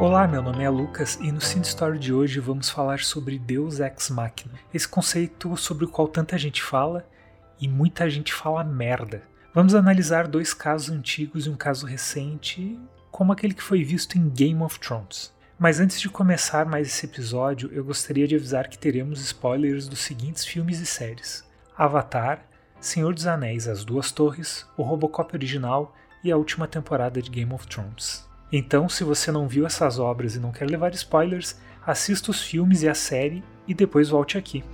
Olá, meu nome é Lucas e no Cine Story de hoje vamos falar sobre Deus Ex Machina, esse conceito sobre o qual tanta gente fala e muita gente fala merda. Vamos analisar dois casos antigos e um caso recente, como aquele que foi visto em Game of Thrones. Mas antes de começar mais esse episódio, eu gostaria de avisar que teremos spoilers dos seguintes filmes e séries: Avatar, Senhor dos Anéis, As Duas Torres, o Robocop original e a última temporada de Game of Thrones. Então, se você não viu essas obras e não quer levar spoilers, assista os filmes e a série e depois volte aqui.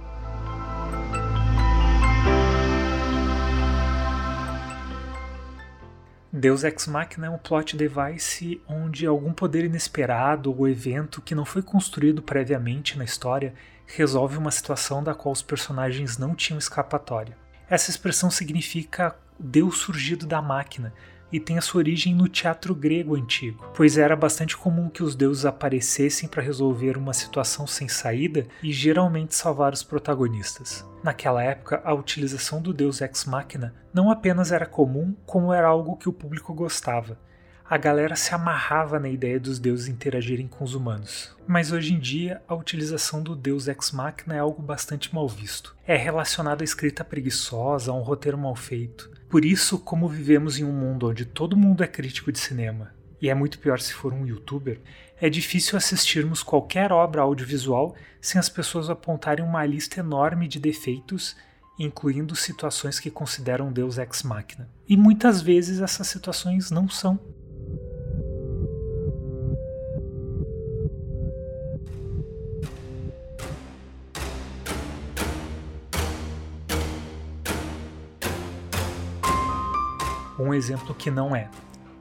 Deus Ex Machina é um plot device onde algum poder inesperado ou evento que não foi construído previamente na história resolve uma situação da qual os personagens não tinham escapatória. Essa expressão significa Deus surgido da máquina, e tem a sua origem no teatro grego antigo, pois era bastante comum que os deuses aparecessem para resolver uma situação sem saída e geralmente salvar os protagonistas. Naquela época, a utilização do deus ex machina não apenas era comum, como era algo que o público gostava a galera se amarrava na ideia dos deuses interagirem com os humanos. Mas hoje em dia, a utilização do deus ex machina é algo bastante mal visto. É relacionado à escrita preguiçosa, a um roteiro mal feito. Por isso, como vivemos em um mundo onde todo mundo é crítico de cinema, e é muito pior se for um youtuber, é difícil assistirmos qualquer obra audiovisual sem as pessoas apontarem uma lista enorme de defeitos, incluindo situações que consideram Deus ex machina. E muitas vezes essas situações não são. Um exemplo que não é.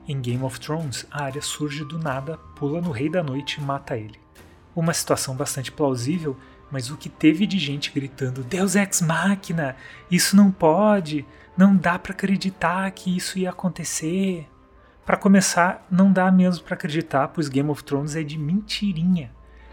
Em Game of Thrones, a área surge do nada, pula no Rei da Noite e mata ele. Uma situação bastante plausível, mas o que teve de gente gritando Deus ex machina, isso não pode, não dá para acreditar que isso ia acontecer. Para começar, não dá mesmo para acreditar, pois Game of Thrones é de mentirinha.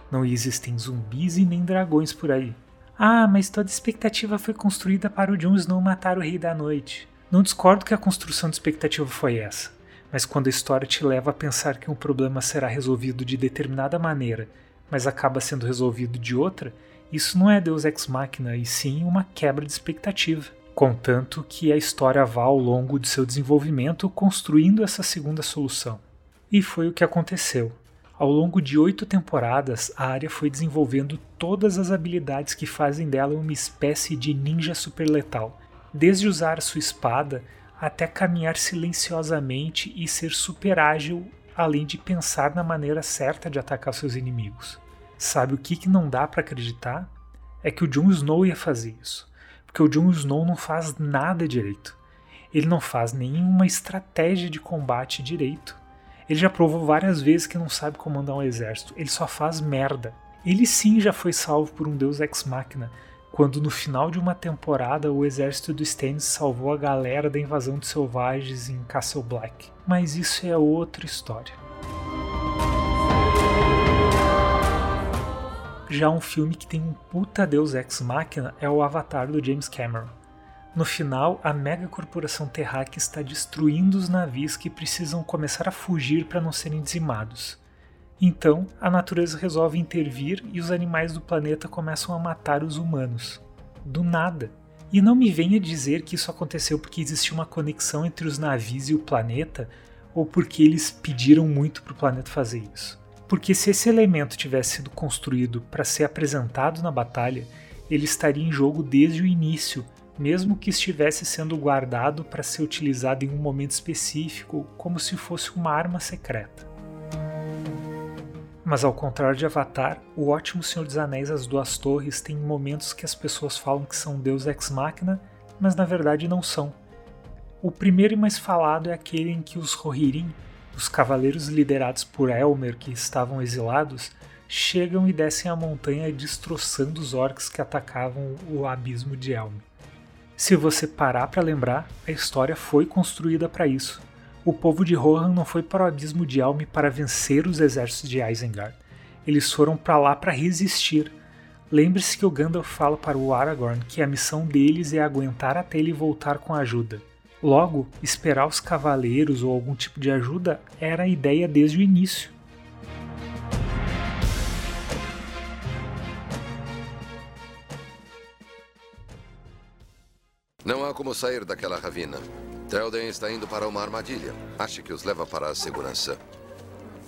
Não existem zumbis e nem dragões por aí. Ah, mas toda expectativa foi construída para o Jon Snow matar o Rei da Noite. Não discordo que a construção de expectativa foi essa, mas quando a história te leva a pensar que um problema será resolvido de determinada maneira, mas acaba sendo resolvido de outra, isso não é Deus ex machina, e sim uma quebra de expectativa. Contanto que a história vá ao longo de seu desenvolvimento construindo essa segunda solução. E foi o que aconteceu. Ao longo de oito temporadas, a área foi desenvolvendo todas as habilidades que fazem dela uma espécie de ninja super letal, desde usar sua espada até caminhar silenciosamente e ser super ágil, além de pensar na maneira certa de atacar seus inimigos. Sabe o que, que não dá para acreditar? É que o Jon Snow ia fazer isso, porque o Jon Snow não faz nada direito. Ele não faz nenhuma estratégia de combate direito. Ele já provou várias vezes que não sabe comandar um exército, ele só faz merda. Ele sim já foi salvo por um deus ex machina, quando no final de uma temporada o exército do Stannis salvou a galera da invasão de selvagens em Castle Black. Mas isso é outra história. Já um filme que tem um puta deus ex machina é o Avatar do James Cameron. No final, a mega corporação Terráquea está destruindo os navios que precisam começar a fugir para não serem dizimados. Então, a natureza resolve intervir e os animais do planeta começam a matar os humanos. Do nada. E não me venha dizer que isso aconteceu porque existia uma conexão entre os navios e o planeta, ou porque eles pediram muito para o planeta fazer isso. Porque se esse elemento tivesse sido construído para ser apresentado na batalha, ele estaria em jogo desde o início, mesmo que estivesse sendo guardado para ser utilizado em um momento específico, como se fosse uma arma secreta. Mas ao contrário de Avatar, o ótimo Senhor dos Anéis As Duas Torres tem momentos que as pessoas falam que são Deus ex machina, mas na verdade não são. O primeiro e mais falado é aquele em que os Rohirrim, os cavaleiros liderados por Elmer que estavam exilados, chegam e descem a montanha destroçando os orcs que atacavam o abismo de Elmer. Se você parar para lembrar, a história foi construída para isso o povo de Rohan não foi para o abismo de Alme para vencer os exércitos de Isengard. Eles foram para lá para resistir. Lembre-se que o Gandalf fala para o Aragorn que a missão deles é aguentar até ele voltar com ajuda. Logo, esperar os cavaleiros ou algum tipo de ajuda era a ideia desde o início. Não há como sair daquela ravina. Telden está indo para uma armadilha. Acha que os leva para a segurança.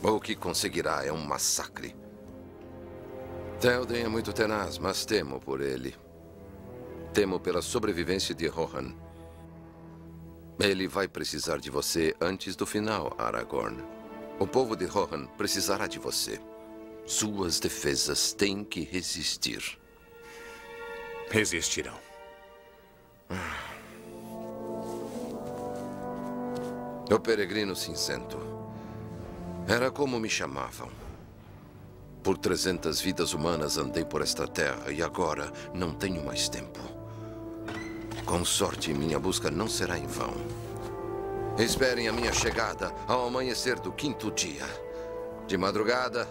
O que conseguirá é um massacre. Telden é muito tenaz, mas temo por ele. Temo pela sobrevivência de Rohan. Ele vai precisar de você antes do final, Aragorn. O povo de Rohan precisará de você. Suas defesas têm que resistir. Resistirão. O peregrino cinzento. Era como me chamavam. Por 300 vidas humanas andei por esta terra e agora não tenho mais tempo. Com sorte, minha busca não será em vão. Esperem a minha chegada ao amanhecer do quinto dia. De madrugada,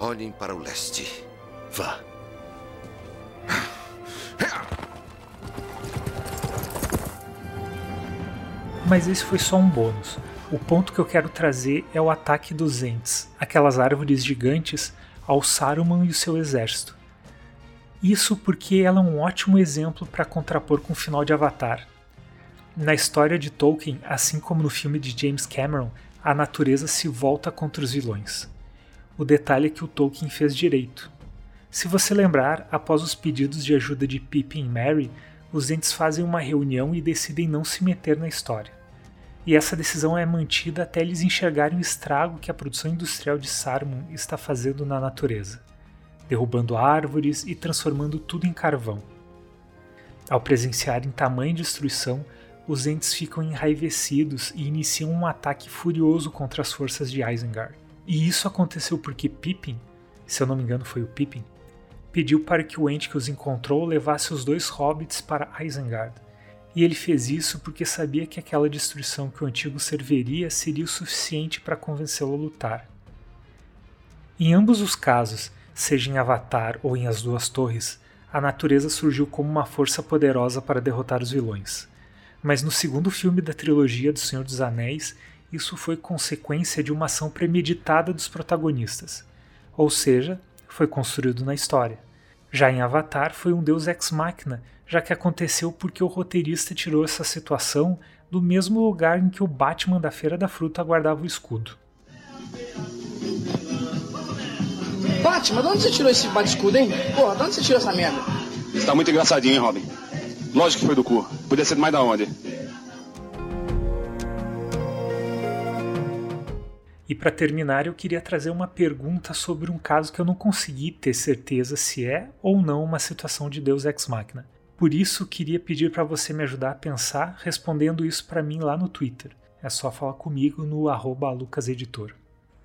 olhem para o leste. Vá. Mas esse foi só um bônus. O ponto que eu quero trazer é o ataque dos Ents, aquelas árvores gigantes, ao Saruman e o seu exército. Isso porque ela é um ótimo exemplo para contrapor com o final de Avatar. Na história de Tolkien, assim como no filme de James Cameron, a natureza se volta contra os vilões. O detalhe é que o Tolkien fez direito. Se você lembrar, após os pedidos de ajuda de Pippin e Merry, os entes fazem uma reunião e decidem não se meter na história. E essa decisão é mantida até eles enxergarem o estrago que a produção industrial de Saruman está fazendo na natureza, derrubando árvores e transformando tudo em carvão. Ao presenciarem tamanha destruição, os entes ficam enraivecidos e iniciam um ataque furioso contra as forças de Isengard. E isso aconteceu porque Pippin, se eu não me engano foi o Pippin, pediu para que o ente que os encontrou levasse os dois hobbits para Isengard. E ele fez isso porque sabia que aquela destruição que o antigo serviria seria o suficiente para convencê-lo a lutar. Em ambos os casos, seja em Avatar ou em As Duas Torres, a natureza surgiu como uma força poderosa para derrotar os vilões. Mas no segundo filme da trilogia do Senhor dos Anéis, isso foi consequência de uma ação premeditada dos protagonistas. Ou seja, foi construído na história. Já em Avatar foi um deus ex machina, já que aconteceu porque o roteirista tirou essa situação do mesmo lugar em que o Batman da Feira da Fruta guardava o escudo. Batman, de onde você tirou esse bate-escudo, hein? Porra, de onde você tirou essa merda? Você tá muito engraçadinho, hein, Robin? Lógico que foi do cu. Podia ser mais da onde? E para terminar, eu queria trazer uma pergunta sobre um caso que eu não consegui ter certeza se é ou não uma situação de Deus ex machina. Por isso, queria pedir para você me ajudar a pensar respondendo isso para mim lá no Twitter. É só falar comigo no @lucaseditor.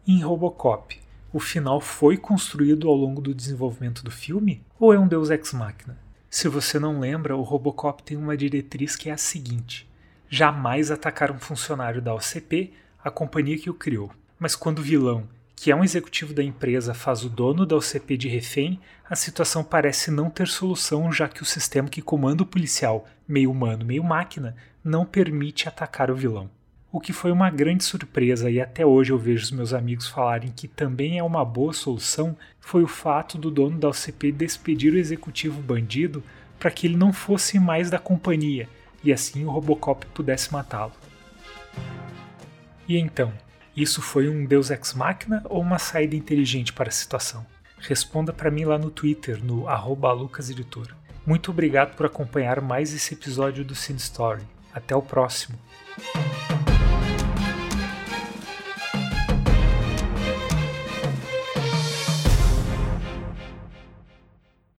Em Robocop, o final foi construído ao longo do desenvolvimento do filme ou é um Deus ex machina? Se você não lembra, o Robocop tem uma diretriz que é a seguinte: jamais atacar um funcionário da OCP, a companhia que o criou. Mas quando o vilão, que é um executivo da empresa, faz o dono da OCP de refém, a situação parece não ter solução, já que o sistema que comanda o policial, meio humano, meio máquina, não permite atacar o vilão. O que foi uma grande surpresa e até hoje eu vejo os meus amigos falarem que também é uma boa solução foi o fato do dono da OCP despedir o executivo bandido para que ele não fosse mais da companhia e assim o Robocop pudesse matá-lo. E então, isso foi um Deus Ex Machina ou uma saída inteligente para a situação? Responda para mim lá no Twitter, no lucaseditor. Muito obrigado por acompanhar mais esse episódio do Cine Story. Até o próximo!